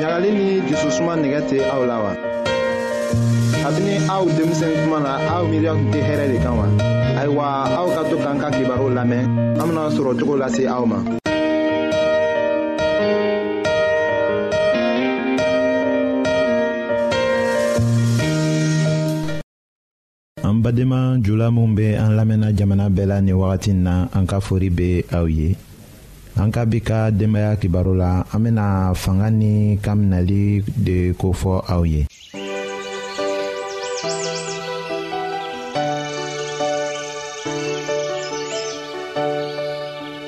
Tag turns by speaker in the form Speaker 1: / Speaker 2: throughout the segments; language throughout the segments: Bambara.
Speaker 1: ɲagali ni jususuma nɛgɛ tɛ aw la wa kabini aw denmisɛn kuma na aw miiriya tun tɛ hɛrɛ de kan wa ayiwa aw ka to k'an ka kibaruw lamɛn an bena sɔrɔ cogo lase aw ma
Speaker 2: an badenma jula minw be an lamɛnna jamana bɛɛ la nin wagati n na an ka fori be aw ye an ka bi ka denbaya kibaro la an bena fanga ni ka minɛli de kofɔ aw ye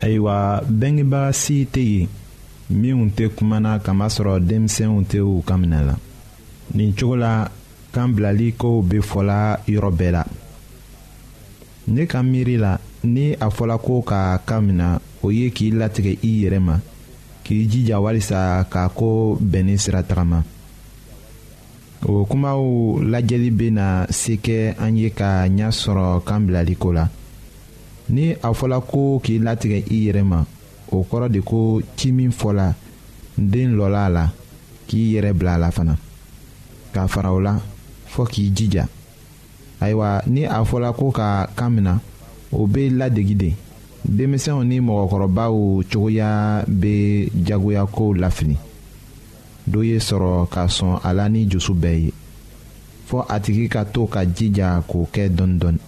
Speaker 2: ayiwa bɛngebaa si tɛ yen minnu tɛ kuma na kamasɔrɔ denmisɛnw tɛ u ka minɛ la nin cogo la kan bilali kow bɛ fɔla yɔrɔ bɛɛ la ne ka miiri la ni a fɔla ko ka kan minɛ o ye k'i latigɛ i yɛrɛ ma k'i jija walisa k'a ko bɛn ni sira tagama o kumaw lajɛli bɛ na se kɛ an ye ka ɲɛ sɔrɔ kan bilali ko la. ni a fɔla ko k'i latigɛ i yɛrɛ ma o kɔrɔ de ko ci min fɔla den lɔla a la k'i yɛrɛ bila a la fana k'a fara o la fɔ k'i jija ayiwa ni a fɔla ko ka kan mina o bɛ ladegi de denmisɛnw ni mɔgɔkɔrɔbaw cogoya bɛ jagoya kow lafili dɔ ye sɔrɔ ka sɔn a la ni dusu bɛɛ ye fɔ a tigi ka to ka jija k'o kɛ dɔɔnin dɔɔnin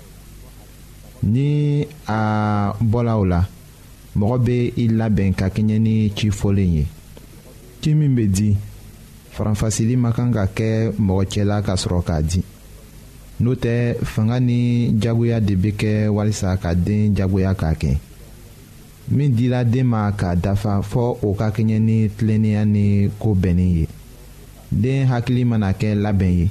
Speaker 2: ni a bɔla o la mɔgɔ bɛ i labɛn ka kɛɲɛ ni ci fɔlen ye ci min bɛ di faranfasili ma kan ka kɛ mɔgɔ cɛla ka sɔrɔ k'a di n'o tɛ fanga ni jagoya de bɛ kɛ walisa ka den jagoya k'a kɛ min dira den ma k'a dafa fɔ o ka kɛɲɛ ni tilennenya ni ko bɛnnen ye den hakili mana kɛ labɛn ye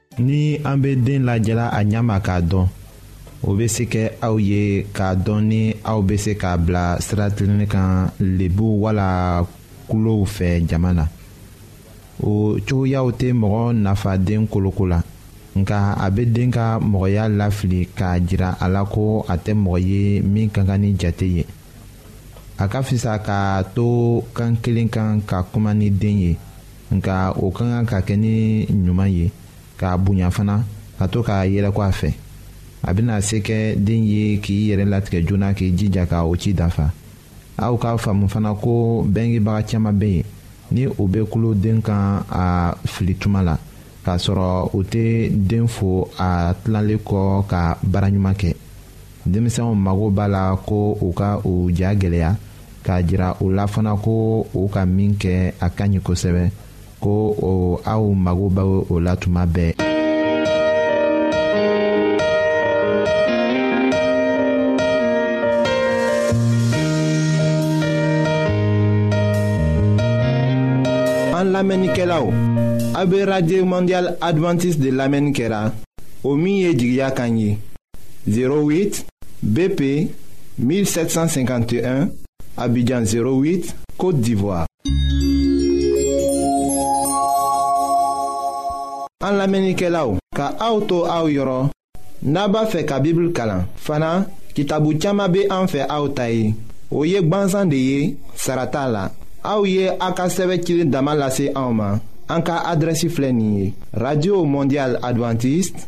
Speaker 2: ni
Speaker 3: an bɛ den lajɛra a ɲɛ ma k'a dɔn o bɛ se kɛ
Speaker 4: aw ye k'a dɔn ni aw bɛ se k'a bila sira tilennen kan lebu wala kulow fɛ jama na o cogoyaw tɛ mɔgɔ nafa den koloko la nka a bɛ den ka mɔgɔya lafili k'a jira a la ko a tɛ mɔgɔ ye min ka kan ni jate ye a ka fisa k'a to kan kelen kan ka kuma ni den ye. nka o ka kan ka kɛ ni ɲuman ye k'a bonya fana ka to k'a yɛlɛkɔ a fɛ a bɛna se kɛ den ye k'i yɛrɛ latigɛ joona k'i jija ka o ci dafa aw k'a faamu fana ko bɛngebaga caman bɛ yen ni o bɛ kolo den kan a fili tuma la k'a sɔrɔ o tɛ den fo a tilalen kɔ ka baara ɲuman kɛ denmisɛnw mago b'a la ko u ka u ja gɛlɛya k'a jira u la fana ko u ka min kɛ a ka ɲi kosɛbɛ ko aw mago bɛ o la tuma bɛɛ.
Speaker 2: lamɛnnikɛlaw a bɛ radio mondial adventiste de lamɛnni kɛra o min ye jigiya kan ye. 08 BP 1751 Abidjan 08 Côte d'Ivoire. An lamenikelaw ka auto to aw yɔrɔ n'a b'a fɛ ka Bible kalan fana kitabu caaman be an fɛ aw ta ye o ye gwansan de ye sarata la aw ye a ka sɛbɛ cilen dama lase anw ma an ka radio mondial adventiste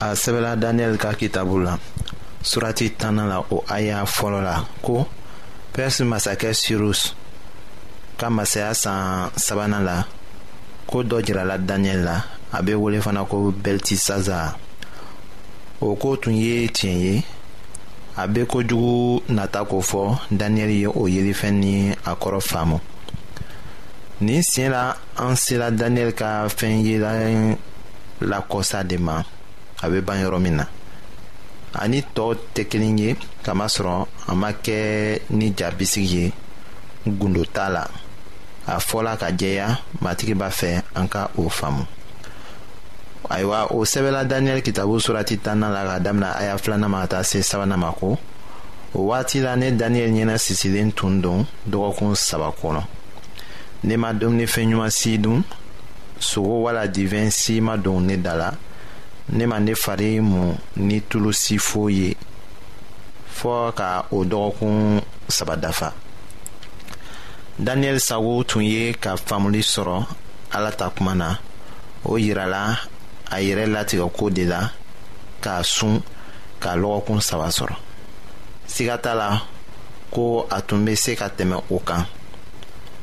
Speaker 2: a sɛbɛla daniyɛli ka kitabu la surati tanna la o aya fɔlɔ la ko pɛrisi masakɛ sirus ka masaya san sabanan la ko dɔ jirala daniyɛli la a bɛ wele fana ko bɛlitisaza o ko tun ye tiɲɛ ye a bɛ kojugu nata ko fɔ daniyɛli ye o yelifɛn ni a kɔrɔ faamu nin sen la an sera daniyɛli ka fɛn yela lakɔsa de ma a bɛ ban yɔrɔ min na ani tɔw tɛ kelen ye kamasɔrɔ a ma kɛ ni ja bisigi ye gundo t'a la a fɔla ka jɛya matigi b'a fɛ an ka o faamu ayiwa o sɛbɛla daniyɛli kitabu surati tannan la ka damina a y'a filanan ma ka taa se sabanan ma ko o waati la ne daniyɛli ɲɛna sisilen tun don dɔgɔkun saba kɔnɔ ne ma dumunifɛn ɲuman si dun sogo wala divɛn si ma don ne da la ne ma ne fari mu ni tulu si foyi ye fɔɔ ka o dɔgɔkun saba dafa daniyɛli sago tun ye ka faamuli sɔrɔ ala ta kuma na o yirala a yɛrɛ latigɛ ko de la k'a sun ka lɔgɔkun saba sɔrɔ siga t'a la ko a tun bɛ se ka tɛmɛ o kan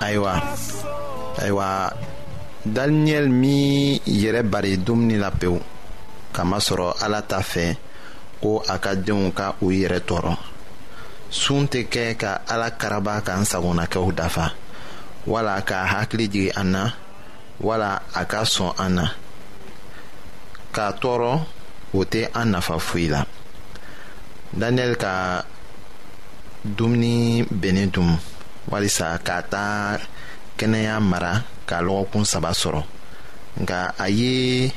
Speaker 2: ayiwa ayiwa daniyɛli min yɛrɛ bari dumuni la pewu kamasɔrɔ ala ta fɛ ko a ka denw ka u yɛrɛ tɔɔrɔ sun tɛ kɛ ka ala karaba ka n sagonakɛw dafa wala ka hakili jigin an na wala a ka sɔn an na k'a tɔɔrɔ o tɛ an nafa foyi la daniel ka dumuni bɛnnen tun walisa ka taa kɛnɛya mara ka lɔgɔkun saba sɔrɔ nka a ye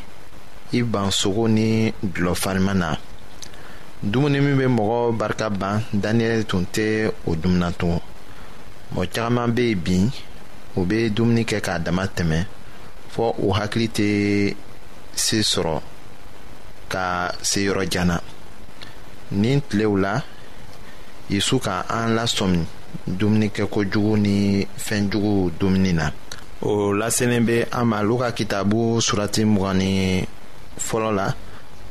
Speaker 2: i ban sogo ni dulɔ farima na dumuni min bɛ mɔgɔ barika ban daniel tun tɛ o dumuna tun mɔgɔ caman bɛ yen bi u bɛ dumuni kɛ k'a dama tɛmɛ fɔ u hakili tɛ se sɔrɔ ka se yɔrɔ jan na nin tilew la yesu ka an lasɔmi dumunikɛko jugu ni fɛn juguw dumuni na o lasennen bɛ an ma luka kitabu surati mugan ni fɔlɔ la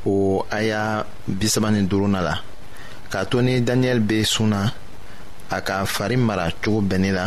Speaker 2: o aya bisaba ni duurunan la k'a to ni daniyɛli bɛ sun na a ka fari mara cogo bɛnni la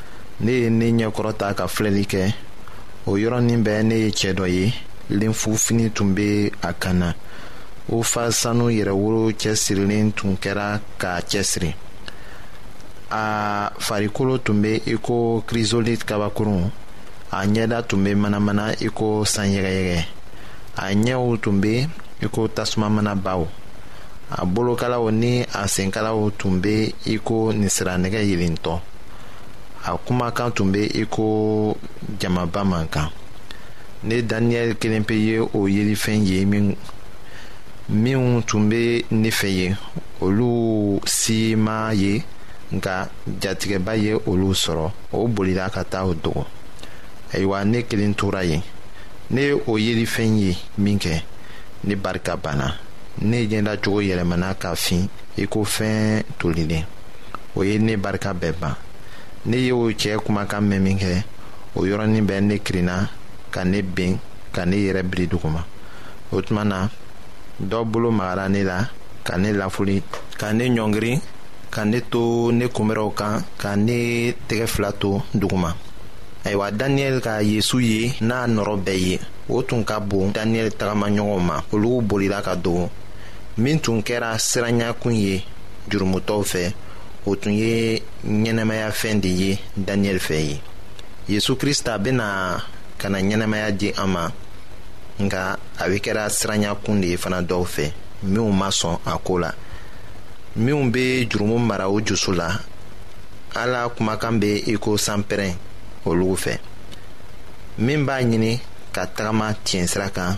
Speaker 2: ne ye ne ɲɛkɔrɔ ta ka filɛli kɛ o yɔrɔnin bɛɛ ne ye cɛɛ dɔ ye lenfu fini tun be a kan na o fa sanu yɛrɛworo cɛsirilen tun kɛra k'a cɛsiri a farikolo tun be i ko kirizolit kabakurun a ɲɛda tun be manamana i ko sanyɛgɛyɛgɛ a ɲɛw tun be i ko tasuma mana baw a bolokalaw ni a senkalaw tun be i ko nisiranɛgɛ yelentɔ a kumakan tun bɛ i ko jamaba man kan ne daniyɛli kelen pe ye o yelifɛn ye min minnu tun bɛ ne fɛ ye olu si ma ye nka jatigɛba ye olu sɔrɔ o bolila ka taa o dogo ayiwa ne kelen tora yen ne ye o yelifɛn ye min kɛ ne barika banna ne ɲɛda cogo yɛlɛmana ka fin i ko fɛn tolilen o ye ne barika bɛɛ ban ne ye o cɛɛ kumakan mɛn min kɛ o yɔrɔnin bɛɛ ne kirinna ka ne ben ka ne yɛrɛ biri duguma o tuma na dɔ bolo magara ne la ka ne lafuli ka ne ɲɔngiri ka ne to ne kunbɛrɛw kan ka ne tɛgɛ fila to duguma ayiwa daniyɛli ka yesu ye n'a nɔrɔ bɛɛ ye o tun ka bon daniyɛli tagamaɲɔgɔnw ma olu bolila ka don min tun kɛra siranyakun ye jurumutɔw fɛ o tun ye ɲɛnɛmayafɛn de ye daniyɛli fɛ ye yesu krista bɛna ka na ɲɛnɛmaya di an ma nka a bɛ kɛra siranyakun de ye fana dɔw fɛ minnu ma sɔn a ko la minnu bɛ jurumu mara o jusu la ala kumakan bɛ i ko sanpɛrɛn olu fɛ min b'a ɲini ka tagama tiɲɛsira kan